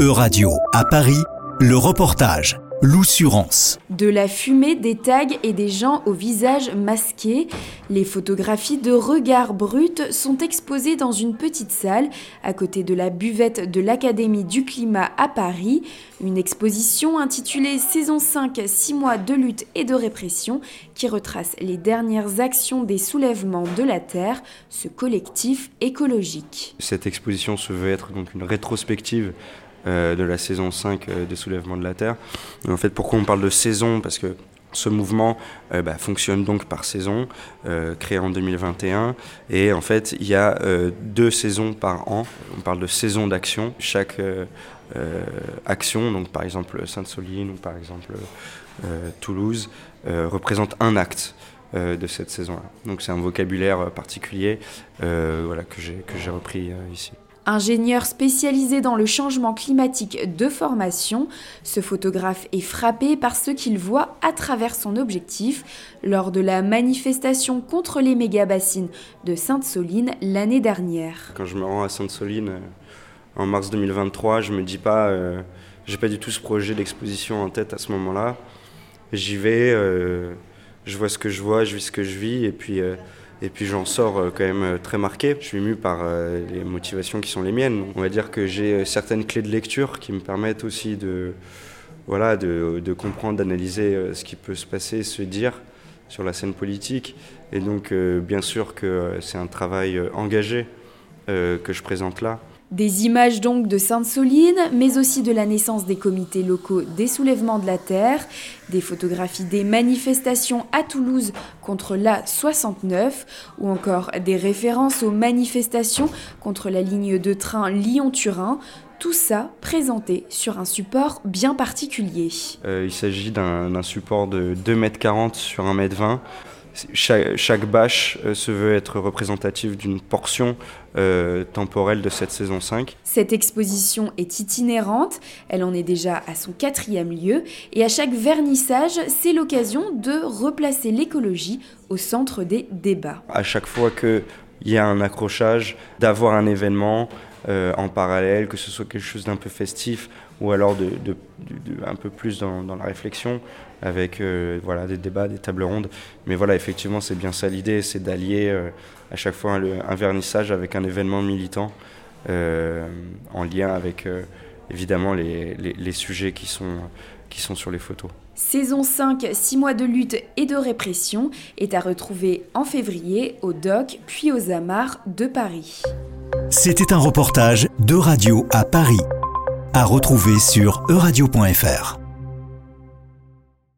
E-Radio à Paris, le reportage. L'oussurance. De la fumée, des tags et des gens au visage masqué, les photographies de regards bruts sont exposées dans une petite salle à côté de la buvette de l'Académie du climat à Paris. Une exposition intitulée Saison 5, 6 mois de lutte et de répression qui retrace les dernières actions des soulèvements de la Terre, ce collectif écologique. Cette exposition se veut être donc une rétrospective de la saison 5 euh, des soulèvements de la Terre. en fait, pourquoi on parle de saison? Parce que ce mouvement euh, bah, fonctionne donc par saison, créé en 2021. Et en fait, il y a deux saisons par an. On parle de saison d'action. Chaque action, donc par exemple Sainte-Soline ou par exemple Toulouse, représente un acte. de cette saison-là. Donc c'est un vocabulaire particulier voilà, que j'ai repris ici. Ingénieur spécialisé dans le changement climatique de formation, ce photographe est frappé par ce qu'il voit à travers son objectif lors de la manifestation contre les méga-bassines de Sainte-Soline l'année dernière. Quand je me rends à Sainte-Soline euh, en mars 2023, je me dis pas, euh, j'ai pas du tout ce projet d'exposition en tête à ce moment-là. J'y vais, euh, je vois ce que je vois, je vis ce que je vis, et puis et puis j'en sors euh, quand même euh, très marqué. Je suis ému par euh, les motivations qui sont les miennes. On va dire que j'ai certaines clés de lecture qui me permettent aussi de, voilà, de, de comprendre, d'analyser ce qui peut se passer, se dire sur la scène politique. Et donc bien sûr que c'est un travail engagé que je présente là. Des images donc de Sainte-Soline, mais aussi de la naissance des comités locaux des soulèvements de la Terre, des photographies des manifestations à Toulouse contre la 69, ou encore des références aux manifestations contre la ligne de train Lyon-Turin, tout ça présenté sur un support bien particulier. Euh, il s'agit d'un support de 2,40 m sur 1,20 m chaque, bâche euh, se veut être représentative d'une portion euh, temporelle de cette saison 5. Cette exposition est itinérante, elle en est déjà à son quatrième lieu, et à chaque vernissage, c'est l'occasion de replacer l'écologie au centre des débats. À chaque fois qu'il y a un accrochage, d'avoir un événement, euh, en parallèle, que ce soit quelque chose d'un peu festif ou alors de, un peu plus dans, la réflexion avec euh, voilà, des débats, des tables rondes. Mais voilà, effectivement, c'est bien ça l'idée, c'est d'allier euh, à chaque fois un, vernissage avec un événement militant en lien avec évidemment les, sujets qui sont, qui sont sur les photos. Saison 5, 6 mois de lutte et de répression est à retrouver en février au DOC puis aux Amars de Paris. C'était un reportage de Radio à Paris, à retrouver sur euradio.fr.